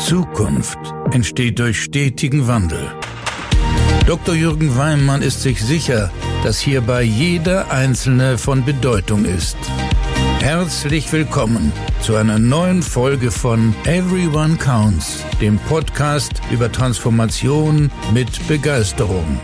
Zukunft entsteht durch stetigen Wandel. Dr. Jürgen Weimann ist sich sicher, dass hierbei jeder Einzelne von Bedeutung ist. Herzlich willkommen zu einer neuen Folge von Everyone Counts, dem Podcast über Transformation mit Begeisterung.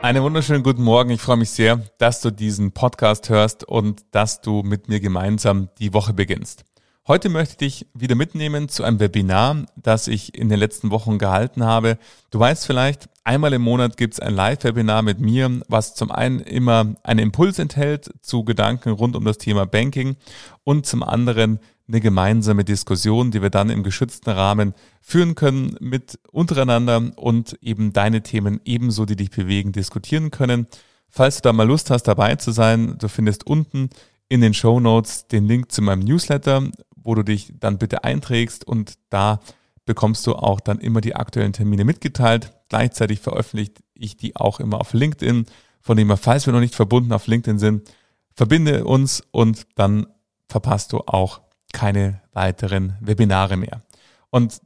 Einen wunderschönen guten Morgen. Ich freue mich sehr, dass du diesen Podcast hörst und dass du mit mir gemeinsam die Woche beginnst. Heute möchte ich dich wieder mitnehmen zu einem Webinar, das ich in den letzten Wochen gehalten habe. Du weißt vielleicht, einmal im Monat gibt es ein Live-Webinar mit mir, was zum einen immer einen Impuls enthält zu Gedanken rund um das Thema Banking und zum anderen eine gemeinsame Diskussion, die wir dann im geschützten Rahmen führen können mit untereinander und eben deine Themen ebenso, die dich bewegen, diskutieren können. Falls du da mal Lust hast, dabei zu sein, du findest unten in den Show Notes den Link zu meinem Newsletter, wo du dich dann bitte einträgst und da bekommst du auch dann immer die aktuellen Termine mitgeteilt. Gleichzeitig veröffentliche ich die auch immer auf LinkedIn. Von dem her, falls wir noch nicht verbunden auf LinkedIn sind, verbinde uns und dann verpasst du auch keine weiteren Webinare mehr. Und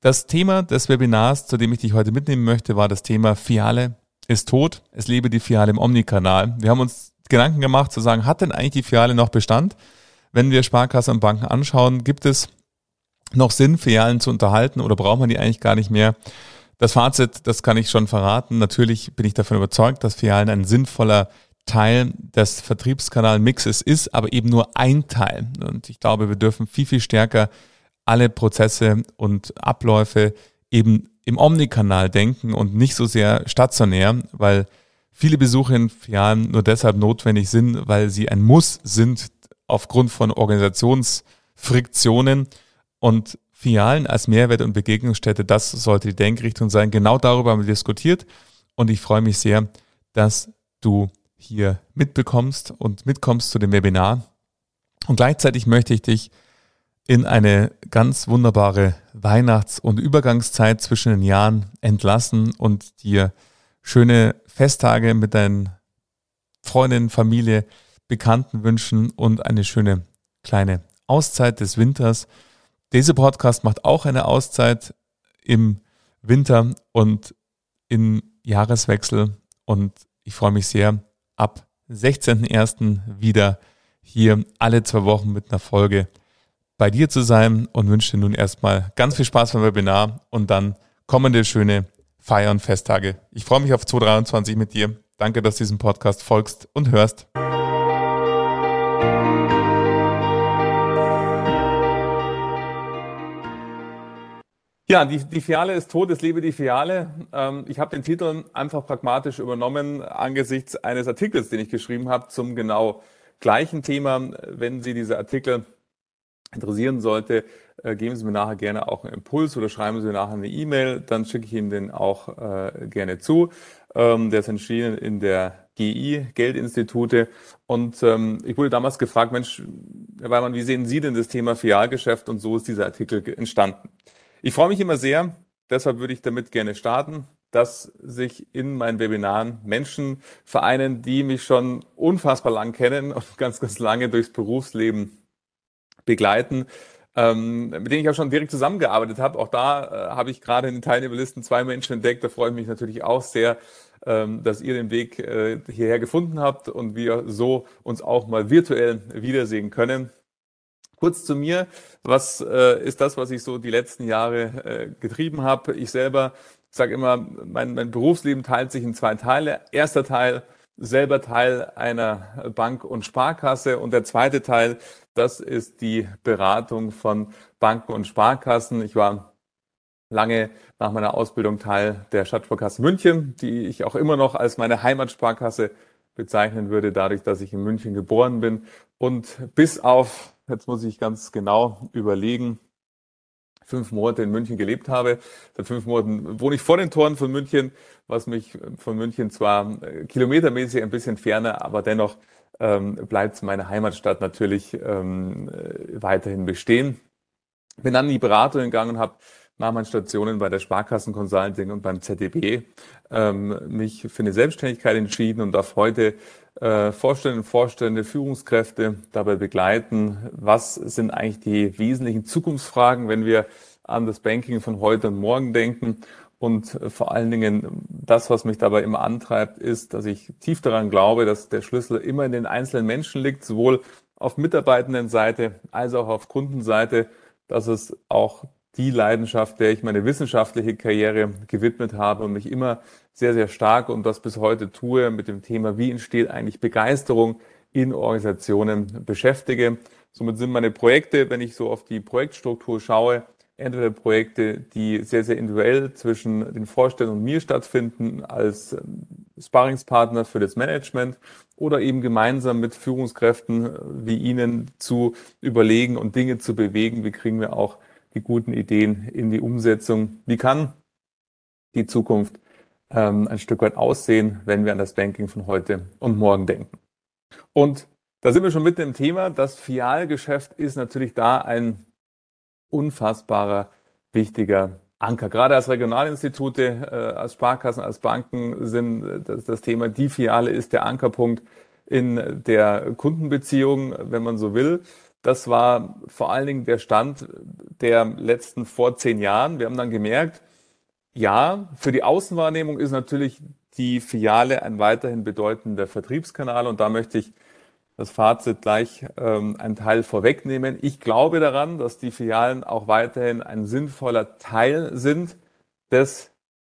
das Thema des Webinars, zu dem ich dich heute mitnehmen möchte, war das Thema Fiale ist tot. Es lebe die Fiale im Omni-Kanal. Wir haben uns Gedanken gemacht zu sagen, hat denn eigentlich die Fiale noch Bestand? Wenn wir Sparkassen und Banken anschauen, gibt es noch Sinn, Filialen zu unterhalten oder braucht man die eigentlich gar nicht mehr? Das Fazit, das kann ich schon verraten. Natürlich bin ich davon überzeugt, dass Filialen ein sinnvoller Teil des Vertriebskanalmixes ist, aber eben nur ein Teil. Und ich glaube, wir dürfen viel, viel stärker alle Prozesse und Abläufe eben im Omnikanal denken und nicht so sehr stationär, weil viele Besuche in Filialen nur deshalb notwendig sind, weil sie ein Muss sind aufgrund von Organisationsfriktionen und Filialen als Mehrwert und Begegnungsstätte, das sollte die Denkrichtung sein. Genau darüber haben wir diskutiert und ich freue mich sehr, dass du hier mitbekommst und mitkommst zu dem Webinar. Und gleichzeitig möchte ich dich in eine ganz wunderbare Weihnachts- und Übergangszeit zwischen den Jahren entlassen und dir schöne Festtage mit deinen Freundinnen, Familie, Bekannten wünschen und eine schöne kleine Auszeit des Winters. Dieser Podcast macht auch eine Auszeit im Winter und im Jahreswechsel und ich freue mich sehr, ab 16.01. wieder hier alle zwei Wochen mit einer Folge bei dir zu sein und wünsche dir nun erstmal ganz viel Spaß beim Webinar und dann kommende schöne Feier- und Festtage. Ich freue mich auf 2023 mit dir. Danke, dass du diesem Podcast folgst und hörst. Ja, die, die Fiale ist tot, es lebe die Fiale. Ähm, ich habe den Titel einfach pragmatisch übernommen angesichts eines Artikels, den ich geschrieben habe zum genau gleichen Thema. Wenn Sie diese Artikel interessieren sollte, äh, geben Sie mir nachher gerne auch einen Impuls oder schreiben Sie nachher eine E-Mail, dann schicke ich Ihnen den auch äh, gerne zu. Ähm, der ist entschieden in der GI, Geldinstitute. Und ähm, ich wurde damals gefragt, Mensch, Herr Weimann, wie sehen Sie denn das Thema Filialgeschäft? Und so ist dieser Artikel entstanden. Ich freue mich immer sehr, deshalb würde ich damit gerne starten, dass sich in meinen Webinaren Menschen vereinen, die mich schon unfassbar lang kennen und ganz, ganz lange durchs Berufsleben begleiten, ähm, mit denen ich auch schon direkt zusammengearbeitet habe. Auch da äh, habe ich gerade in den Teilnehmerlisten zwei Menschen entdeckt. Da freue ich mich natürlich auch sehr, ähm, dass ihr den Weg äh, hierher gefunden habt und wir so uns auch mal virtuell wiedersehen können. Kurz zu mir, was äh, ist das, was ich so die letzten Jahre äh, getrieben habe? Ich selber sage immer, mein, mein Berufsleben teilt sich in zwei Teile. Erster Teil, selber Teil einer Bank und Sparkasse und der zweite Teil, das ist die Beratung von Banken und Sparkassen. Ich war lange nach meiner Ausbildung Teil der Stadtsparkasse München, die ich auch immer noch als meine Heimatsparkasse bezeichnen würde, dadurch, dass ich in München geboren bin und bis auf jetzt muss ich ganz genau überlegen, fünf Monate in München gelebt habe. Seit fünf Monaten wohne ich vor den Toren von München, was mich von München zwar äh, kilometermäßig ein bisschen ferner, aber dennoch ähm, bleibt meine Heimatstadt natürlich ähm, äh, weiterhin bestehen. Bin dann in die Beratung gegangen und habe nach meinen Stationen bei der Sparkassen Consulting und beim ZDB ähm, mich für eine Selbstständigkeit entschieden und darf heute äh, Vorstände Vorstände, Führungskräfte dabei begleiten. Was sind eigentlich die wesentlichen Zukunftsfragen, wenn wir an das Banking von heute und morgen denken? Und vor allen Dingen das, was mich dabei immer antreibt, ist, dass ich tief daran glaube, dass der Schlüssel immer in den einzelnen Menschen liegt, sowohl auf Mitarbeitendenseite als auch auf Kundenseite, dass es auch die Leidenschaft, der ich meine wissenschaftliche Karriere gewidmet habe und mich immer sehr, sehr stark und das bis heute tue mit dem Thema, wie entsteht eigentlich Begeisterung in Organisationen beschäftige. Somit sind meine Projekte, wenn ich so auf die Projektstruktur schaue, entweder Projekte, die sehr, sehr individuell zwischen den Vorständen und mir stattfinden als ähm, Sparringspartner für das Management oder eben gemeinsam mit Führungskräften wie Ihnen zu überlegen und Dinge zu bewegen. Wie kriegen wir auch die guten Ideen in die Umsetzung? Wie kann die Zukunft ähm, ein Stück weit aussehen, wenn wir an das Banking von heute und morgen denken? Und da sind wir schon mitten im Thema. Das Fialgeschäft ist natürlich da ein unfassbarer, wichtiger Anker. Gerade als Regionalinstitute, äh, als Sparkassen, als Banken sind äh, das, das Thema, die Filiale ist der Ankerpunkt in der Kundenbeziehung, wenn man so will. Das war vor allen Dingen der Stand der letzten vor zehn Jahren. Wir haben dann gemerkt, ja, für die Außenwahrnehmung ist natürlich die Filiale ein weiterhin bedeutender Vertriebskanal und da möchte ich das Fazit gleich ähm, einen Teil vorwegnehmen. Ich glaube daran, dass die Filialen auch weiterhin ein sinnvoller Teil sind des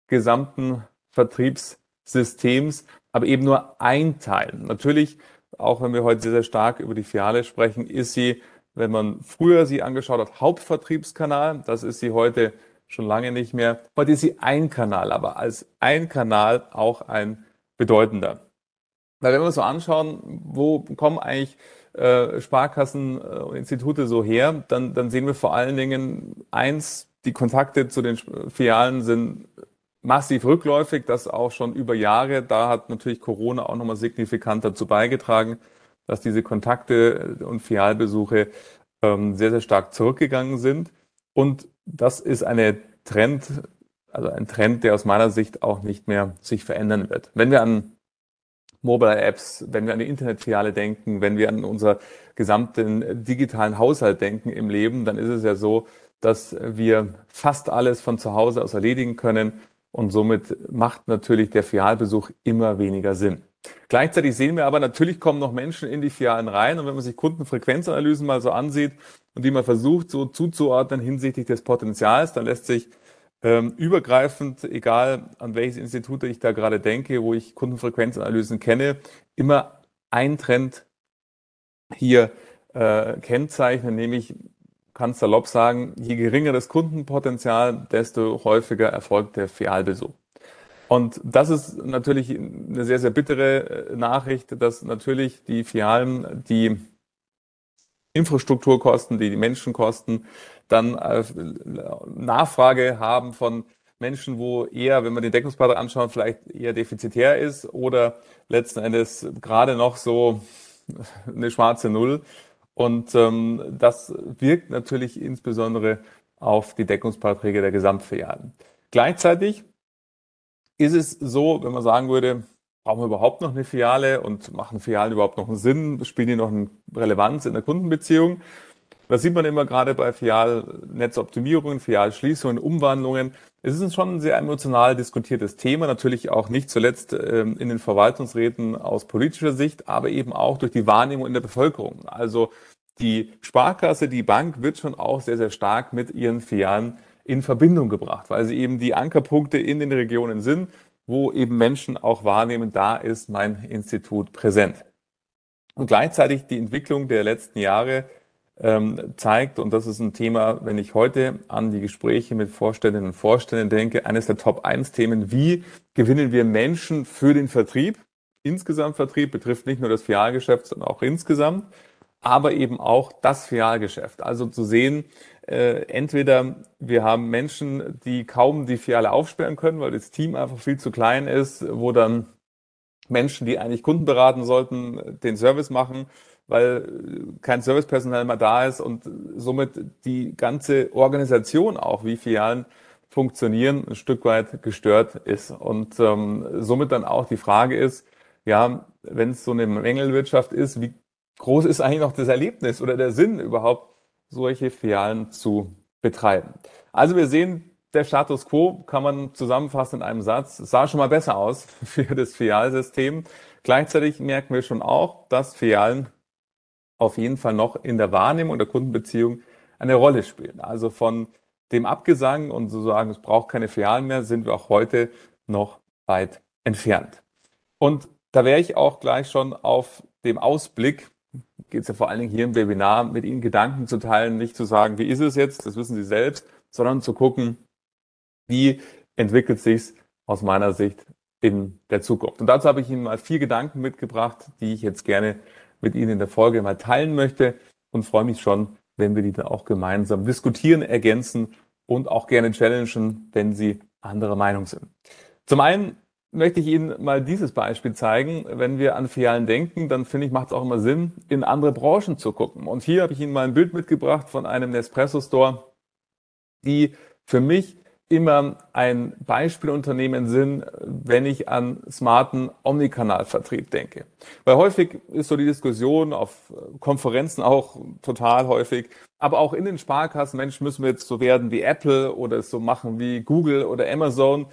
gesamten Vertriebssystems, aber eben nur ein Teil. Natürlich, auch wenn wir heute sehr, sehr stark über die Filiale sprechen, ist sie, wenn man früher sie angeschaut hat, Hauptvertriebskanal. Das ist sie heute schon lange nicht mehr. Heute ist sie ein Kanal, aber als ein Kanal auch ein bedeutender. Weil wenn wir uns so anschauen, wo kommen eigentlich äh, Sparkassen äh, und Institute so her, dann, dann sehen wir vor allen Dingen eins, die Kontakte zu den Filialen sind massiv rückläufig, das auch schon über Jahre. Da hat natürlich Corona auch nochmal signifikant dazu beigetragen, dass diese Kontakte und Filialbesuche ähm, sehr, sehr stark zurückgegangen sind. Und das ist eine Trend, also ein Trend, der aus meiner Sicht auch nicht mehr sich verändern wird. Wenn wir an Mobile Apps, wenn wir an die Internetfiliale denken, wenn wir an unser gesamten digitalen Haushalt denken im Leben, dann ist es ja so, dass wir fast alles von zu Hause aus erledigen können und somit macht natürlich der Filialbesuch immer weniger Sinn. Gleichzeitig sehen wir aber, natürlich kommen noch Menschen in die Filialen rein und wenn man sich Kundenfrequenzanalysen mal so ansieht und die mal versucht so zuzuordnen hinsichtlich des Potenzials, dann lässt sich ähm, übergreifend, egal an welches Institut ich da gerade denke, wo ich Kundenfrequenzanalysen kenne, immer ein Trend hier äh, kennzeichnen, nämlich kann salopp sagen, je geringer das Kundenpotenzial, desto häufiger erfolgt der Filialbesuch. Und das ist natürlich eine sehr, sehr bittere äh, Nachricht, dass natürlich die Filialen die Infrastrukturkosten, die, die Menschenkosten, dann äh, Nachfrage haben von Menschen, wo eher, wenn man den Deckungspartner anschaut, vielleicht eher defizitär ist oder letzten Endes gerade noch so eine schwarze Null. Und ähm, das wirkt natürlich insbesondere auf die Deckungsbeiträge der Gesamtfilialen. Gleichzeitig ist es so, wenn man sagen würde, brauchen wir überhaupt noch eine Filiale und machen Filialen überhaupt noch einen Sinn? Spielen die noch eine Relevanz in der Kundenbeziehung? Das sieht man immer gerade bei Filialnetzoptimierungen, Filialschließungen, Umwandlungen. Es ist schon ein sehr emotional diskutiertes Thema, natürlich auch nicht zuletzt ähm, in den Verwaltungsräten aus politischer Sicht, aber eben auch durch die Wahrnehmung in der Bevölkerung. Also die Sparkasse, die Bank wird schon auch sehr, sehr stark mit ihren Filialen in Verbindung gebracht, weil sie eben die Ankerpunkte in den Regionen sind, wo eben Menschen auch wahrnehmen, da ist mein Institut präsent. Und gleichzeitig die Entwicklung der letzten Jahre ähm, zeigt, und das ist ein Thema, wenn ich heute an die Gespräche mit Vorständinnen und Vorständen denke, eines der Top-1-Themen, wie gewinnen wir Menschen für den Vertrieb? Insgesamt Vertrieb betrifft nicht nur das Filialgeschäft, sondern auch insgesamt, aber eben auch das Filialgeschäft. Also zu sehen, äh, entweder wir haben Menschen, die kaum die Filiale aufsperren können, weil das Team einfach viel zu klein ist, wo dann Menschen, die eigentlich Kunden beraten sollten, den Service machen weil kein Servicepersonal mehr da ist und somit die ganze Organisation auch, wie Filialen funktionieren, ein Stück weit gestört ist. Und ähm, somit dann auch die Frage ist, ja, wenn es so eine Mängelwirtschaft ist, wie groß ist eigentlich noch das Erlebnis oder der Sinn überhaupt, solche Filialen zu betreiben? Also wir sehen, der Status quo kann man zusammenfassen in einem Satz. Sah schon mal besser aus für das Filialsystem. Gleichzeitig merken wir schon auch, dass Filialen auf jeden Fall noch in der Wahrnehmung der Kundenbeziehung eine Rolle spielen. Also von dem Abgesang und so sagen, es braucht keine Filialen mehr, sind wir auch heute noch weit entfernt. Und da wäre ich auch gleich schon auf dem Ausblick, geht es ja vor allen Dingen hier im Webinar, mit Ihnen Gedanken zu teilen, nicht zu sagen, wie ist es jetzt, das wissen Sie selbst, sondern zu gucken, wie entwickelt sich aus meiner Sicht in der Zukunft. Und dazu habe ich Ihnen mal vier Gedanken mitgebracht, die ich jetzt gerne mit Ihnen in der Folge mal teilen möchte und freue mich schon, wenn wir die dann auch gemeinsam diskutieren, ergänzen und auch gerne challengen, wenn Sie anderer Meinung sind. Zum einen möchte ich Ihnen mal dieses Beispiel zeigen. Wenn wir an Filialen denken, dann finde ich, macht es auch immer Sinn, in andere Branchen zu gucken. Und hier habe ich Ihnen mal ein Bild mitgebracht von einem Nespresso Store, die für mich immer ein Beispielunternehmen sind, wenn ich an smarten Omnikanalvertrieb denke. Weil häufig ist so die Diskussion auf Konferenzen auch total häufig, aber auch in den Sparkassen, Mensch, müssen wir jetzt so werden wie Apple oder es so machen wie Google oder Amazon.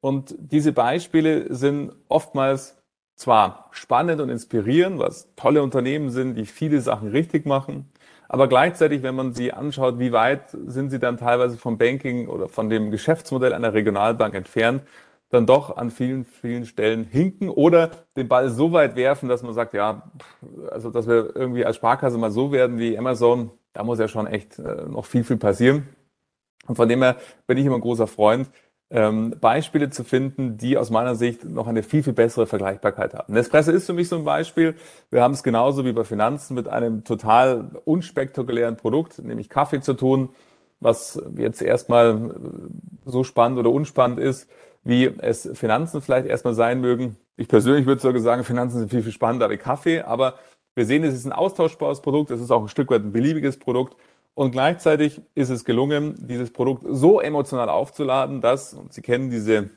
Und diese Beispiele sind oftmals zwar spannend und inspirierend, was tolle Unternehmen sind, die viele Sachen richtig machen, aber gleichzeitig, wenn man sie anschaut, wie weit sind sie dann teilweise vom Banking oder von dem Geschäftsmodell einer Regionalbank entfernt, dann doch an vielen, vielen Stellen hinken oder den Ball so weit werfen, dass man sagt, ja, also dass wir irgendwie als Sparkasse mal so werden wie Amazon, da muss ja schon echt äh, noch viel, viel passieren. Und von dem her bin ich immer ein großer Freund, ähm, Beispiele zu finden, die aus meiner Sicht noch eine viel, viel bessere Vergleichbarkeit haben. Nespresso ist für mich so ein Beispiel. Wir haben es genauso wie bei Finanzen mit einem total unspektakulären Produkt, nämlich Kaffee zu tun, was jetzt erstmal so spannend oder unspannend ist, wie es Finanzen vielleicht erstmal sein mögen. Ich persönlich würde sogar sagen, Finanzen sind viel, viel spannender wie Kaffee, aber wir sehen, es ist ein austauschbares Produkt, es ist auch ein Stück weit ein beliebiges Produkt und gleichzeitig ist es gelungen, dieses Produkt so emotional aufzuladen, dass, und Sie kennen diese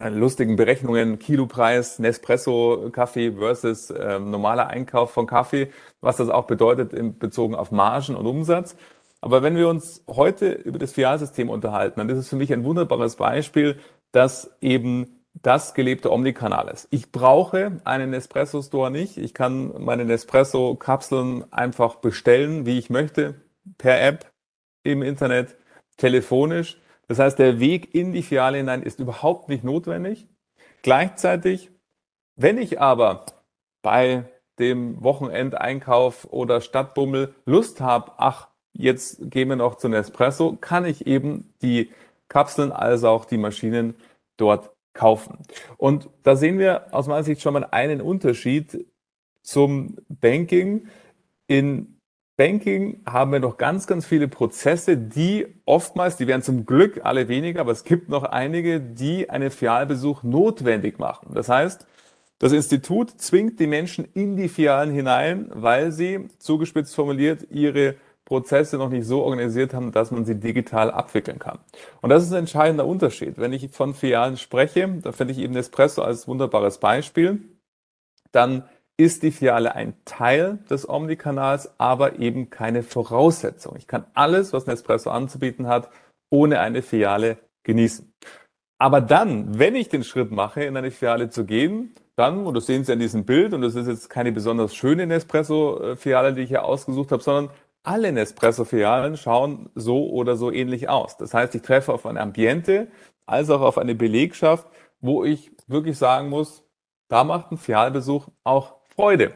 äh, lustigen Berechnungen, Kilopreis, Nespresso Kaffee versus äh, normaler Einkauf von Kaffee, was das auch bedeutet in bezogen auf Margen und Umsatz. Aber wenn wir uns heute über das Filialsystem unterhalten, dann ist es für mich ein wunderbares Beispiel, dass eben das gelebte Omnikanal ist. Ich brauche einen Nespresso Store nicht. Ich kann meine Nespresso Kapseln einfach bestellen, wie ich möchte per App, im Internet, telefonisch. Das heißt, der Weg in die Filiale hinein ist überhaupt nicht notwendig. Gleichzeitig, wenn ich aber bei dem Wochenendeinkauf oder Stadtbummel Lust habe, ach, jetzt gehen wir noch zu Nespresso, kann ich eben die Kapseln als auch die Maschinen dort kaufen. Und da sehen wir aus meiner Sicht schon mal einen Unterschied zum Banking. In Banking haben wir noch ganz, ganz viele Prozesse, die oftmals, die werden zum Glück alle weniger, aber es gibt noch einige, die einen Filialbesuch notwendig machen. Das heißt, das Institut zwingt die Menschen in die Filialen hinein, weil sie, zugespitzt formuliert, ihre Prozesse noch nicht so organisiert haben, dass man sie digital abwickeln kann. Und das ist ein entscheidender Unterschied. Wenn ich von Filialen spreche, da finde ich eben Nespresso als wunderbares Beispiel, dann ist die Filiale ein Teil des Omnikanals, aber eben keine Voraussetzung. Ich kann alles, was Nespresso anzubieten hat, ohne eine Filiale genießen. Aber dann, wenn ich den Schritt mache, in eine Filiale zu gehen, dann, und das sehen Sie an diesem Bild, und das ist jetzt keine besonders schöne Nespresso-Filiale, die ich hier ausgesucht habe, sondern alle Nespresso-Filialen schauen so oder so ähnlich aus. Das heißt, ich treffe auf ein Ambiente, als auch auf eine Belegschaft, wo ich wirklich sagen muss, da macht ein Filialbesuch auch Freude.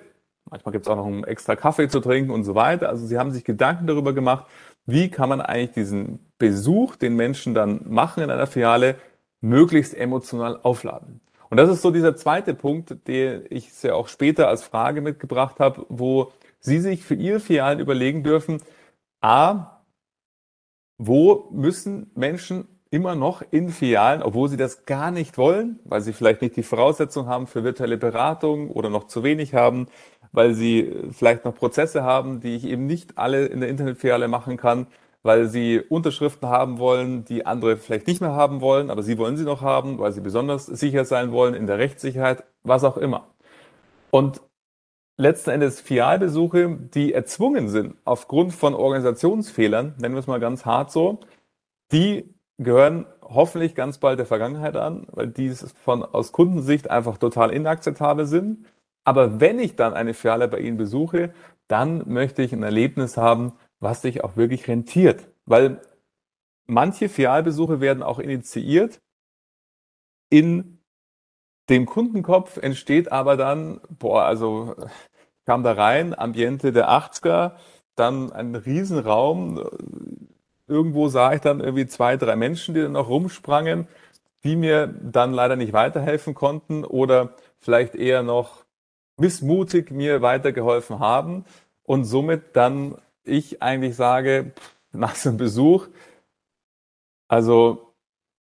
Manchmal gibt es auch noch einen extra Kaffee zu trinken und so weiter. Also sie haben sich Gedanken darüber gemacht, wie kann man eigentlich diesen Besuch, den Menschen dann machen in einer Filiale, möglichst emotional aufladen. Und das ist so dieser zweite Punkt, den ich sehr auch später als Frage mitgebracht habe, wo Sie sich für Ihre Filialen überlegen dürfen, a, wo müssen Menschen immer noch in Filialen, obwohl sie das gar nicht wollen, weil sie vielleicht nicht die Voraussetzungen haben für virtuelle Beratung oder noch zu wenig haben, weil sie vielleicht noch Prozesse haben, die ich eben nicht alle in der Internetfiliale machen kann, weil sie Unterschriften haben wollen, die andere vielleicht nicht mehr haben wollen, aber sie wollen sie noch haben, weil sie besonders sicher sein wollen in der Rechtssicherheit, was auch immer. Und letzten Endes Filialbesuche, die erzwungen sind aufgrund von Organisationsfehlern, nennen wir es mal ganz hart so, die gehören hoffentlich ganz bald der Vergangenheit an, weil die von aus Kundensicht einfach total inakzeptabel sind. Aber wenn ich dann eine Filiale bei Ihnen besuche, dann möchte ich ein Erlebnis haben, was sich auch wirklich rentiert. Weil manche Filialbesuche werden auch initiiert. In dem Kundenkopf entsteht aber dann, boah, also kam da rein, Ambiente der 80er, dann ein Riesenraum, irgendwo sah ich dann irgendwie zwei, drei Menschen, die dann noch rumsprangen, die mir dann leider nicht weiterhelfen konnten oder vielleicht eher noch missmutig mir weitergeholfen haben und somit dann ich eigentlich sage, nach so einem Besuch, also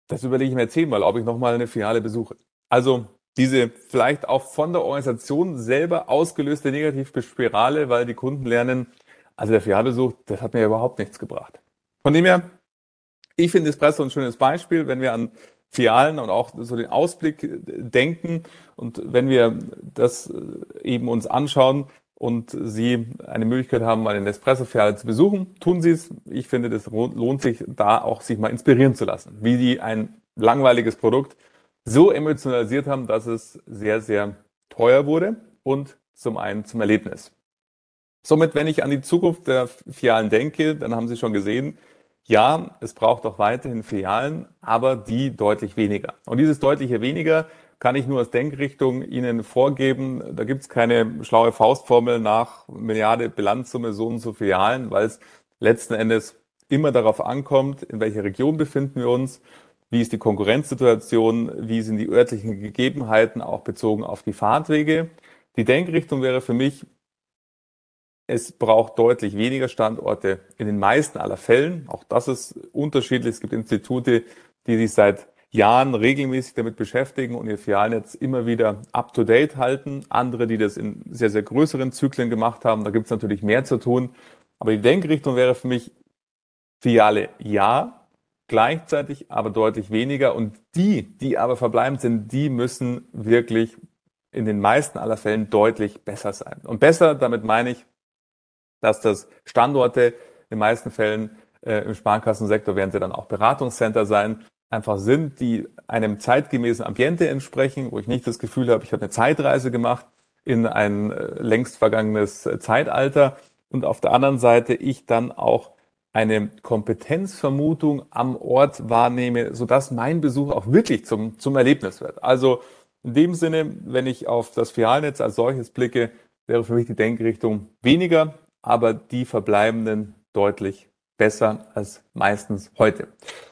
das überlege ich mir zehnmal, ob ich nochmal eine Filiale besuche. Also diese vielleicht auch von der Organisation selber ausgelöste Negativspirale, weil die Kunden lernen, also der Filialbesuch, das hat mir überhaupt nichts gebracht. Von dem her, ich finde Espresso ein schönes Beispiel, wenn wir an Filialen und auch so den Ausblick denken und wenn wir das eben uns anschauen und Sie eine Möglichkeit haben, mal eine Espresso-Filiale zu besuchen, tun Sie es. Ich finde, das lohnt sich, da auch sich mal inspirieren zu lassen, wie die ein langweiliges Produkt so emotionalisiert haben, dass es sehr, sehr teuer wurde und zum einen zum Erlebnis. Somit, wenn ich an die Zukunft der Filialen denke, dann haben Sie schon gesehen, ja, es braucht auch weiterhin Filialen, aber die deutlich weniger. Und dieses deutliche weniger kann ich nur als Denkrichtung Ihnen vorgeben. Da gibt es keine schlaue Faustformel nach Milliarde Bilanzsumme so und so Filialen, weil es letzten Endes immer darauf ankommt, in welcher Region befinden wir uns, wie ist die Konkurrenzsituation, wie sind die örtlichen Gegebenheiten, auch bezogen auf die Fahrtwege. Die Denkrichtung wäre für mich, es braucht deutlich weniger Standorte in den meisten aller Fällen. Auch das ist unterschiedlich. Es gibt Institute, die sich seit Jahren regelmäßig damit beschäftigen und ihr Filialnetz immer wieder up-to-date halten. Andere, die das in sehr, sehr größeren Zyklen gemacht haben. Da gibt es natürlich mehr zu tun. Aber die Denkrichtung wäre für mich Filiale ja, gleichzeitig aber deutlich weniger. Und die, die aber verbleibend sind, die müssen wirklich in den meisten aller Fällen deutlich besser sein. Und besser, damit meine ich, dass das Standorte in meisten Fällen äh, im Sparkassensektor werden sie dann auch Beratungscenter sein, einfach sind, die einem zeitgemäßen Ambiente entsprechen, wo ich nicht das Gefühl habe, ich habe eine Zeitreise gemacht in ein äh, längst vergangenes äh, Zeitalter und auf der anderen Seite ich dann auch eine Kompetenzvermutung am Ort wahrnehme, sodass mein Besuch auch wirklich zum, zum Erlebnis wird. Also in dem Sinne, wenn ich auf das Filialnetz als solches blicke, wäre für mich die Denkrichtung weniger aber die verbleibenden deutlich besser als meistens heute.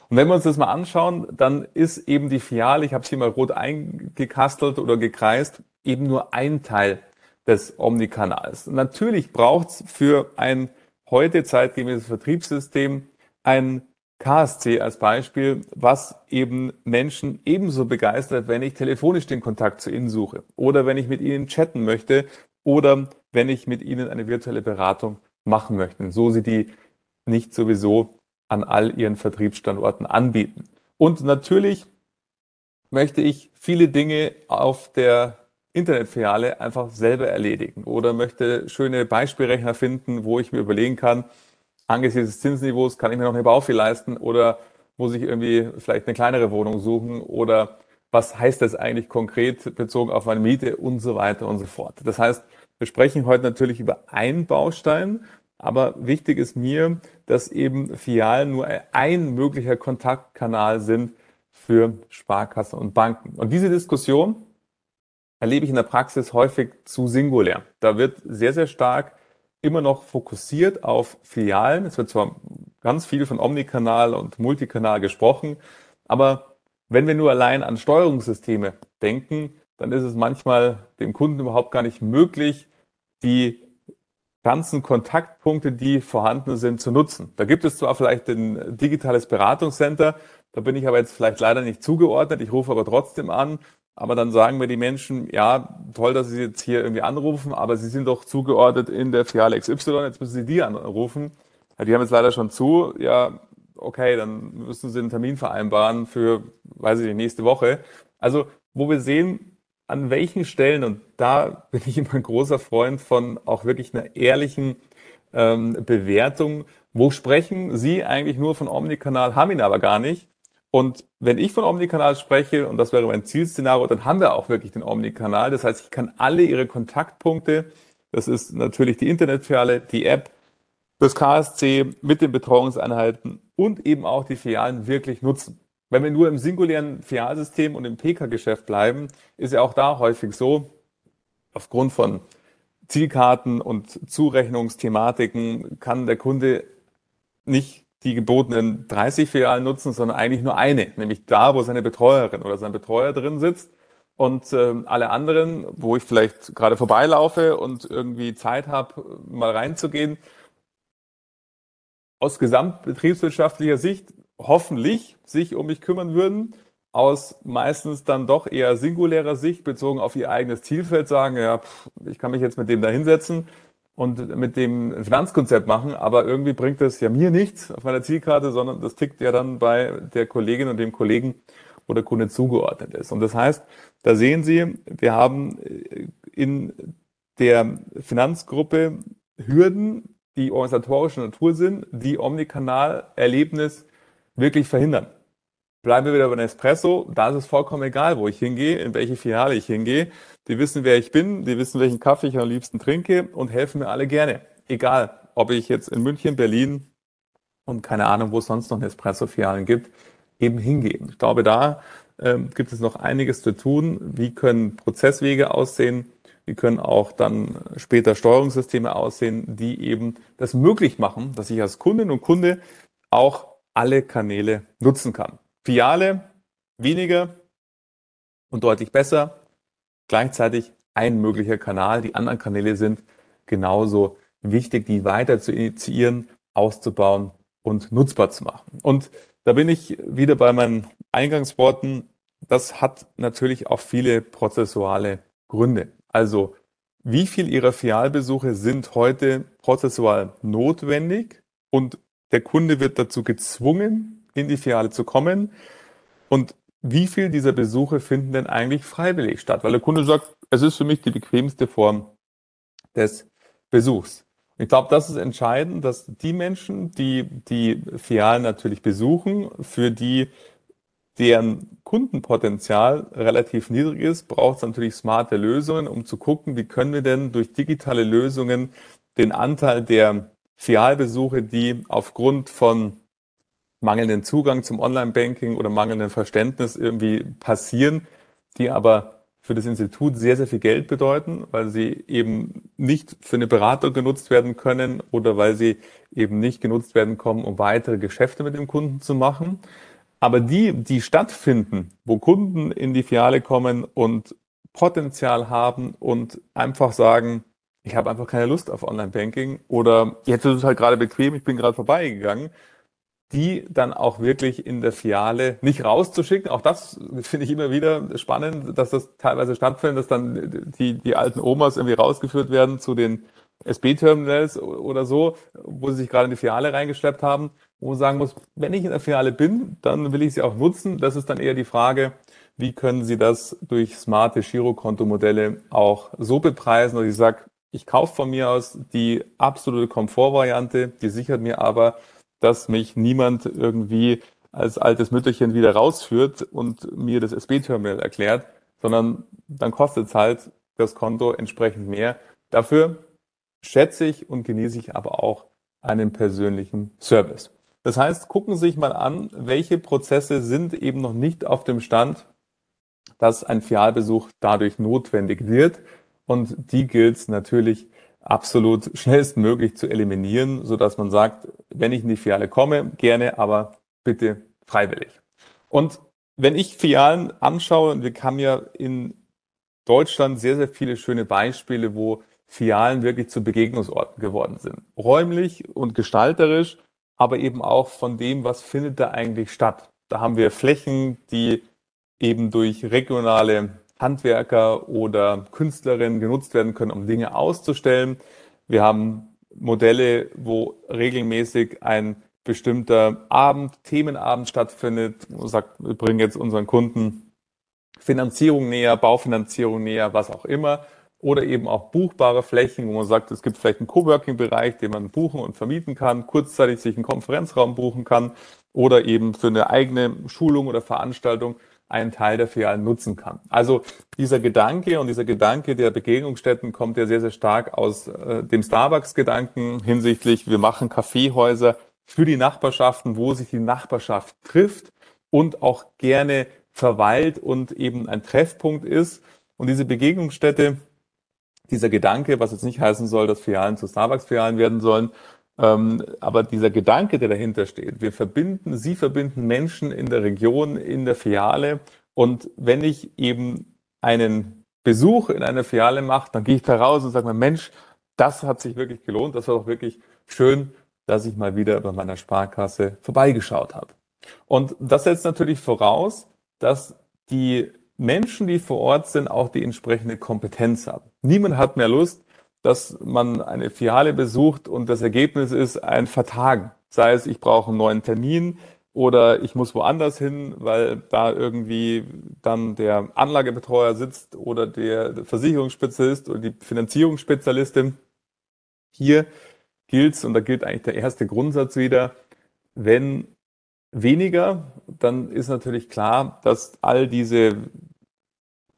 Und wenn wir uns das mal anschauen, dann ist eben die Filiale, ich habe sie mal rot eingekastelt oder gekreist, eben nur ein Teil des Omnikanals. Natürlich braucht es für ein heute zeitgemäßes Vertriebssystem ein KSC als Beispiel, was eben Menschen ebenso begeistert, wenn ich telefonisch den Kontakt zu ihnen suche oder wenn ich mit ihnen chatten möchte oder wenn ich mit Ihnen eine virtuelle Beratung machen möchte, so Sie die nicht sowieso an all Ihren Vertriebsstandorten anbieten. Und natürlich möchte ich viele Dinge auf der Internetfiliale einfach selber erledigen oder möchte schöne Beispielrechner finden, wo ich mir überlegen kann, angesichts des Zinsniveaus kann ich mir noch eine Baufee leisten oder muss ich irgendwie vielleicht eine kleinere Wohnung suchen oder was heißt das eigentlich konkret bezogen auf meine Miete und so weiter und so fort. Das heißt, wir sprechen heute natürlich über einen Baustein, aber wichtig ist mir, dass eben Filialen nur ein möglicher Kontaktkanal sind für Sparkassen und Banken. Und diese Diskussion erlebe ich in der Praxis häufig zu singulär. Da wird sehr, sehr stark immer noch fokussiert auf Filialen. Es wird zwar ganz viel von Omnikanal und Multikanal gesprochen, aber wenn wir nur allein an Steuerungssysteme denken, dann ist es manchmal dem Kunden überhaupt gar nicht möglich, die ganzen Kontaktpunkte, die vorhanden sind, zu nutzen. Da gibt es zwar vielleicht ein digitales Beratungscenter, Da bin ich aber jetzt vielleicht leider nicht zugeordnet. Ich rufe aber trotzdem an. Aber dann sagen mir die Menschen, ja, toll, dass Sie jetzt hier irgendwie anrufen, aber Sie sind doch zugeordnet in der Filiale XY, jetzt müssen Sie die anrufen. Ja, die haben jetzt leider schon zu. Ja, okay, dann müssen Sie einen Termin vereinbaren für, weiß ich nicht, nächste Woche. Also, wo wir sehen, an welchen Stellen, und da bin ich immer ein großer Freund von auch wirklich einer ehrlichen ähm, Bewertung, wo sprechen Sie eigentlich nur von Omnikanal, haben ihn aber gar nicht. Und wenn ich von Omnikanal spreche, und das wäre mein Zielszenario, dann haben wir auch wirklich den Omnikanal. Das heißt, ich kann alle Ihre Kontaktpunkte, das ist natürlich die Internetfiliale, die App, das KSC mit den Betreuungseinheiten und eben auch die Filialen wirklich nutzen. Wenn wir nur im singulären Filialsystem und im PK-Geschäft bleiben, ist ja auch da häufig so, aufgrund von Zielkarten und Zurechnungsthematiken kann der Kunde nicht die gebotenen 30 Filialen nutzen, sondern eigentlich nur eine, nämlich da, wo seine Betreuerin oder sein Betreuer drin sitzt. Und äh, alle anderen, wo ich vielleicht gerade vorbeilaufe und irgendwie Zeit habe, mal reinzugehen, aus gesamtbetriebswirtschaftlicher Sicht hoffentlich sich um mich kümmern würden, aus meistens dann doch eher singulärer Sicht bezogen auf ihr eigenes Zielfeld sagen, ja, pff, ich kann mich jetzt mit dem da hinsetzen und mit dem Finanzkonzept machen, aber irgendwie bringt das ja mir nichts auf meiner Zielkarte, sondern das tickt ja dann bei der Kollegin und dem Kollegen, wo der Kunde zugeordnet ist. Und das heißt, da sehen Sie, wir haben äh, in der Finanzgruppe Hürden, die organisatorischer Natur sind, die Omnikanal-Erlebnis wirklich verhindern. Bleiben wir wieder bei Nespresso, da ist es vollkommen egal, wo ich hingehe, in welche Filiale ich hingehe. Die wissen, wer ich bin, die wissen, welchen Kaffee ich am liebsten trinke und helfen mir alle gerne. Egal, ob ich jetzt in München, Berlin und keine Ahnung, wo es sonst noch Nespresso-Filialen gibt, eben hingehen. Ich glaube, da ähm, gibt es noch einiges zu tun. Wie können Prozesswege aussehen? Wie können auch dann später Steuerungssysteme aussehen, die eben das möglich machen, dass ich als Kundin und Kunde auch alle Kanäle nutzen kann. Filiale weniger und deutlich besser gleichzeitig ein möglicher Kanal. Die anderen Kanäle sind genauso wichtig, die weiter zu initiieren, auszubauen und nutzbar zu machen. Und da bin ich wieder bei meinen Eingangsworten. Das hat natürlich auch viele prozessuale Gründe. Also, wie viel Ihrer Filialbesuche sind heute prozessual notwendig und der Kunde wird dazu gezwungen, in die Filiale zu kommen? Und wie viel dieser Besuche finden denn eigentlich freiwillig statt? Weil der Kunde sagt, es ist für mich die bequemste Form des Besuchs. Ich glaube, das ist entscheidend, dass die Menschen, die die Filialen natürlich besuchen, für die deren Kundenpotenzial relativ niedrig ist, braucht es natürlich smarte Lösungen, um zu gucken, wie können wir denn durch digitale Lösungen den Anteil der Filialbesuche, die aufgrund von mangelnden Zugang zum Online-Banking oder mangelnden Verständnis irgendwie passieren, die aber für das Institut sehr, sehr viel Geld bedeuten, weil sie eben nicht für eine Beratung genutzt werden können oder weil sie eben nicht genutzt werden kommen, um weitere Geschäfte mit dem Kunden zu machen. Aber die, die stattfinden, wo Kunden in die Filiale kommen und Potenzial haben und einfach sagen, ich habe einfach keine Lust auf Online-Banking oder jetzt ist es halt gerade bequem, ich bin gerade vorbeigegangen, die dann auch wirklich in der Filiale nicht rauszuschicken. Auch das finde ich immer wieder spannend, dass das teilweise stattfindet, dass dann die, die alten Omas irgendwie rausgeführt werden zu den SB-Terminals oder so, wo sie sich gerade in die Filiale reingeschleppt haben, wo man sagen muss, wenn ich in der Filiale bin, dann will ich sie auch nutzen. Das ist dann eher die Frage, wie können Sie das durch smarte Girokontomodelle auch so bepreisen, dass ich sage, ich kaufe von mir aus die absolute Komfortvariante, die sichert mir aber dass mich niemand irgendwie als altes Mütterchen wieder rausführt und mir das SB-Terminal erklärt, sondern dann kostet es halt das Konto entsprechend mehr. Dafür schätze ich und genieße ich aber auch einen persönlichen Service. Das heißt, gucken Sie sich mal an, welche Prozesse sind eben noch nicht auf dem Stand, dass ein Filialbesuch dadurch notwendig wird. Und die gilt es natürlich absolut schnellstmöglich zu eliminieren, so dass man sagt, wenn ich in die Filiale komme, gerne, aber bitte freiwillig. Und wenn ich Filialen anschaue, und wir haben ja in Deutschland sehr, sehr viele schöne Beispiele, wo Filialen wirklich zu Begegnungsorten geworden sind. Räumlich und gestalterisch, aber eben auch von dem, was findet da eigentlich statt. Da haben wir Flächen, die eben durch regionale Handwerker oder Künstlerinnen genutzt werden können, um Dinge auszustellen. Wir haben Modelle, wo regelmäßig ein bestimmter Abend, Themenabend stattfindet. Man sagt, wir bringen jetzt unseren Kunden Finanzierung näher, Baufinanzierung näher, was auch immer. Oder eben auch buchbare Flächen, wo man sagt, es gibt vielleicht einen Coworking-Bereich, den man buchen und vermieten kann, kurzzeitig sich einen Konferenzraum buchen kann oder eben für eine eigene Schulung oder Veranstaltung einen Teil der Filialen nutzen kann. Also dieser Gedanke und dieser Gedanke der Begegnungsstätten kommt ja sehr, sehr stark aus äh, dem Starbucks-Gedanken hinsichtlich, wir machen Kaffeehäuser für die Nachbarschaften, wo sich die Nachbarschaft trifft und auch gerne verweilt und eben ein Treffpunkt ist. Und diese Begegnungsstätte, dieser Gedanke, was jetzt nicht heißen soll, dass Filialen zu Starbucks-Filialen werden sollen, aber dieser Gedanke, der dahinter steht, wir verbinden, Sie verbinden Menschen in der Region, in der Filiale. Und wenn ich eben einen Besuch in einer Filiale mache, dann gehe ich da raus und sage mir, Mensch, das hat sich wirklich gelohnt, das war doch wirklich schön, dass ich mal wieder bei meiner Sparkasse vorbeigeschaut habe. Und das setzt natürlich voraus, dass die Menschen, die vor Ort sind, auch die entsprechende Kompetenz haben. Niemand hat mehr Lust, dass man eine Filiale besucht und das Ergebnis ist ein Vertagen. Sei es, ich brauche einen neuen Termin oder ich muss woanders hin, weil da irgendwie dann der Anlagebetreuer sitzt oder der Versicherungsspezialist oder die Finanzierungsspezialistin. Hier gilt und da gilt eigentlich der erste Grundsatz wieder, wenn weniger, dann ist natürlich klar, dass all diese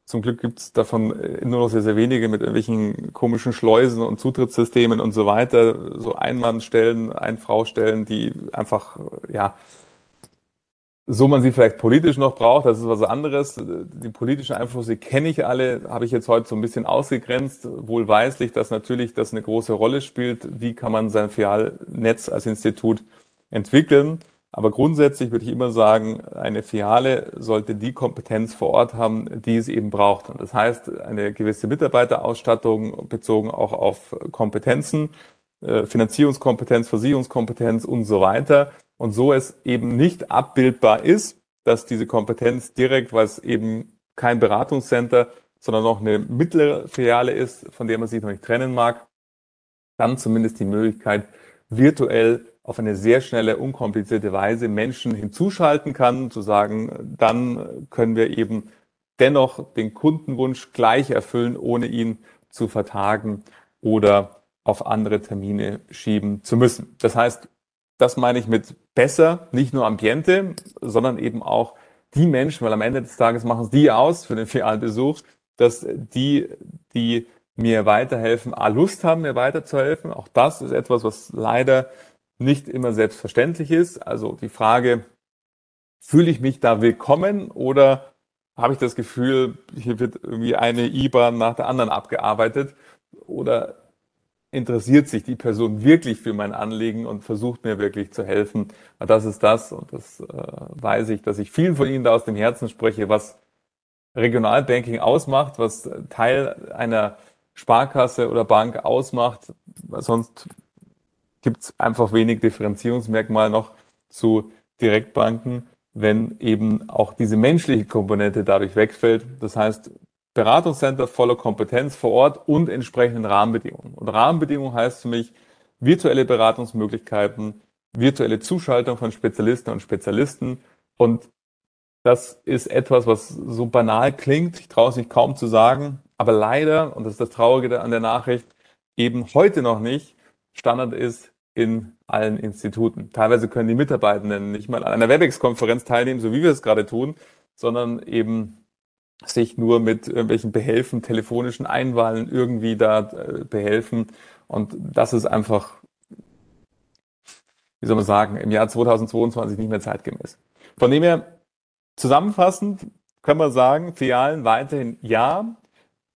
zum Glück gibt es davon äh, nur noch sehr, sehr wenige mit irgendwelchen komischen Schleusen und Zutrittssystemen und so weiter. So Einmannstellen, Einfraustellen, die einfach, ja, so man sie vielleicht politisch noch braucht, das ist was anderes. Die politischen Einflüsse kenne ich alle, habe ich jetzt heute so ein bisschen ausgegrenzt, wohlweislich, dass natürlich das eine große Rolle spielt. Wie kann man sein Filialnetz als Institut entwickeln? Aber grundsätzlich würde ich immer sagen, eine Filiale sollte die Kompetenz vor Ort haben, die es eben braucht. Und das heißt, eine gewisse Mitarbeiterausstattung bezogen auch auf Kompetenzen, äh, Finanzierungskompetenz, Versicherungskompetenz und so weiter. Und so es eben nicht abbildbar ist, dass diese Kompetenz direkt, weil es eben kein Beratungscenter, sondern noch eine mittlere Filiale ist, von der man sich noch nicht trennen mag, dann zumindest die Möglichkeit, virtuell auf eine sehr schnelle, unkomplizierte Weise Menschen hinzuschalten kann, zu sagen, dann können wir eben dennoch den Kundenwunsch gleich erfüllen, ohne ihn zu vertagen oder auf andere Termine schieben zu müssen. Das heißt, das meine ich mit besser, nicht nur Ambiente, sondern eben auch die Menschen, weil am Ende des Tages machen es die aus für den finalen dass die, die mir weiterhelfen, A, Lust haben, mir weiterzuhelfen. Auch das ist etwas, was leider nicht immer selbstverständlich ist. Also die Frage, fühle ich mich da willkommen oder habe ich das Gefühl, hier wird irgendwie eine IBAN nach der anderen abgearbeitet oder interessiert sich die Person wirklich für mein Anliegen und versucht mir wirklich zu helfen. Das ist das und das äh, weiß ich, dass ich vielen von Ihnen da aus dem Herzen spreche, was Regionalbanking ausmacht, was Teil einer Sparkasse oder Bank ausmacht, sonst gibt es einfach wenig Differenzierungsmerkmal noch zu Direktbanken, wenn eben auch diese menschliche Komponente dadurch wegfällt. Das heißt, Beratungscenter voller Kompetenz vor Ort und entsprechenden Rahmenbedingungen. Und Rahmenbedingungen heißt für mich virtuelle Beratungsmöglichkeiten, virtuelle Zuschaltung von Spezialisten und Spezialisten. Und das ist etwas, was so banal klingt. Ich traue es mich kaum zu sagen. Aber leider, und das ist das Traurige an der Nachricht, eben heute noch nicht Standard ist in allen Instituten. Teilweise können die Mitarbeitenden nicht mal an einer WebEx-Konferenz teilnehmen, so wie wir es gerade tun, sondern eben sich nur mit irgendwelchen Behelfen, telefonischen Einwahlen irgendwie da äh, behelfen. Und das ist einfach, wie soll man sagen, im Jahr 2022 nicht mehr zeitgemäß. Von dem her, zusammenfassend können wir sagen, Filialen weiterhin ja,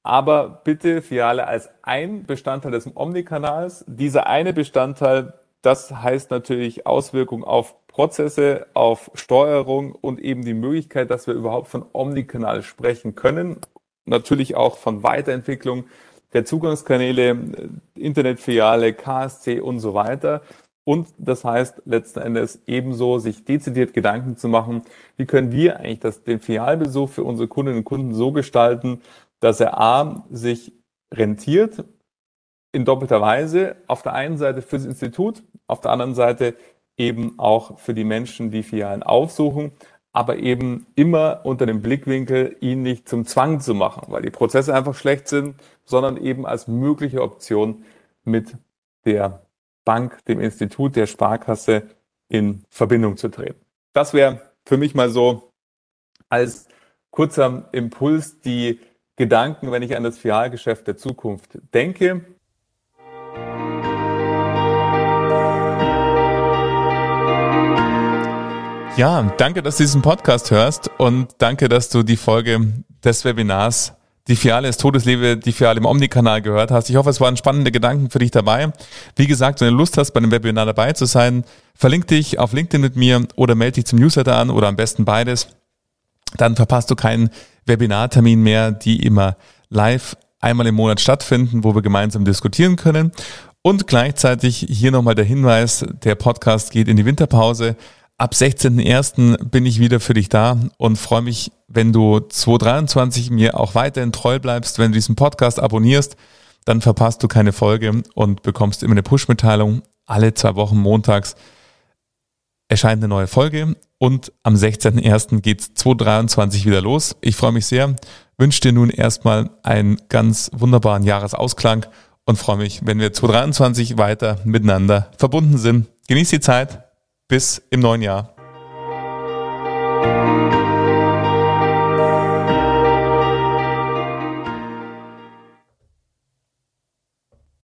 aber bitte Fiale als ein Bestandteil des Omnikanals. Dieser eine Bestandteil, das heißt natürlich Auswirkungen auf Prozesse, auf Steuerung und eben die Möglichkeit, dass wir überhaupt von Omnikanal sprechen können. Natürlich auch von Weiterentwicklung der Zugangskanäle, Internetfiliale, KSC und so weiter. Und das heißt letzten Endes ebenso, sich dezidiert Gedanken zu machen, wie können wir eigentlich das, den Filialbesuch für unsere Kundinnen und Kunden so gestalten, dass er A, sich rentiert in doppelter Weise. Auf der einen Seite fürs Institut, auf der anderen Seite eben auch für die Menschen, die Filialen aufsuchen, aber eben immer unter dem Blickwinkel, ihn nicht zum Zwang zu machen, weil die Prozesse einfach schlecht sind, sondern eben als mögliche Option mit der Bank, dem Institut, der Sparkasse in Verbindung zu treten. Das wäre für mich mal so als kurzer Impuls die Gedanken, wenn ich an das Filialgeschäft der Zukunft denke. Ja, danke, dass du diesen Podcast hörst und danke, dass du die Folge des Webinars die Fiale ist Todeslebe, die Fiale im Omni-Kanal gehört hast. Ich hoffe, es waren spannende Gedanken für dich dabei. Wie gesagt, wenn du Lust hast, bei dem Webinar dabei zu sein, verlink dich auf LinkedIn mit mir oder melde dich zum Newsletter an oder am besten beides. Dann verpasst du keinen Webinartermin mehr, die immer live einmal im Monat stattfinden, wo wir gemeinsam diskutieren können. Und gleichzeitig hier nochmal der Hinweis, der Podcast geht in die Winterpause. Ab 16.01. bin ich wieder für dich da und freue mich, wenn du 2023 mir auch weiterhin treu bleibst, wenn du diesen Podcast abonnierst, dann verpasst du keine Folge und bekommst immer eine Push-Mitteilung. Alle zwei Wochen montags erscheint eine neue Folge und am 16.01. geht's 2023 wieder los. Ich freue mich sehr, wünsche dir nun erstmal einen ganz wunderbaren Jahresausklang und freue mich, wenn wir 2023 weiter miteinander verbunden sind. Genieß die Zeit. Bis im neuen Jahr.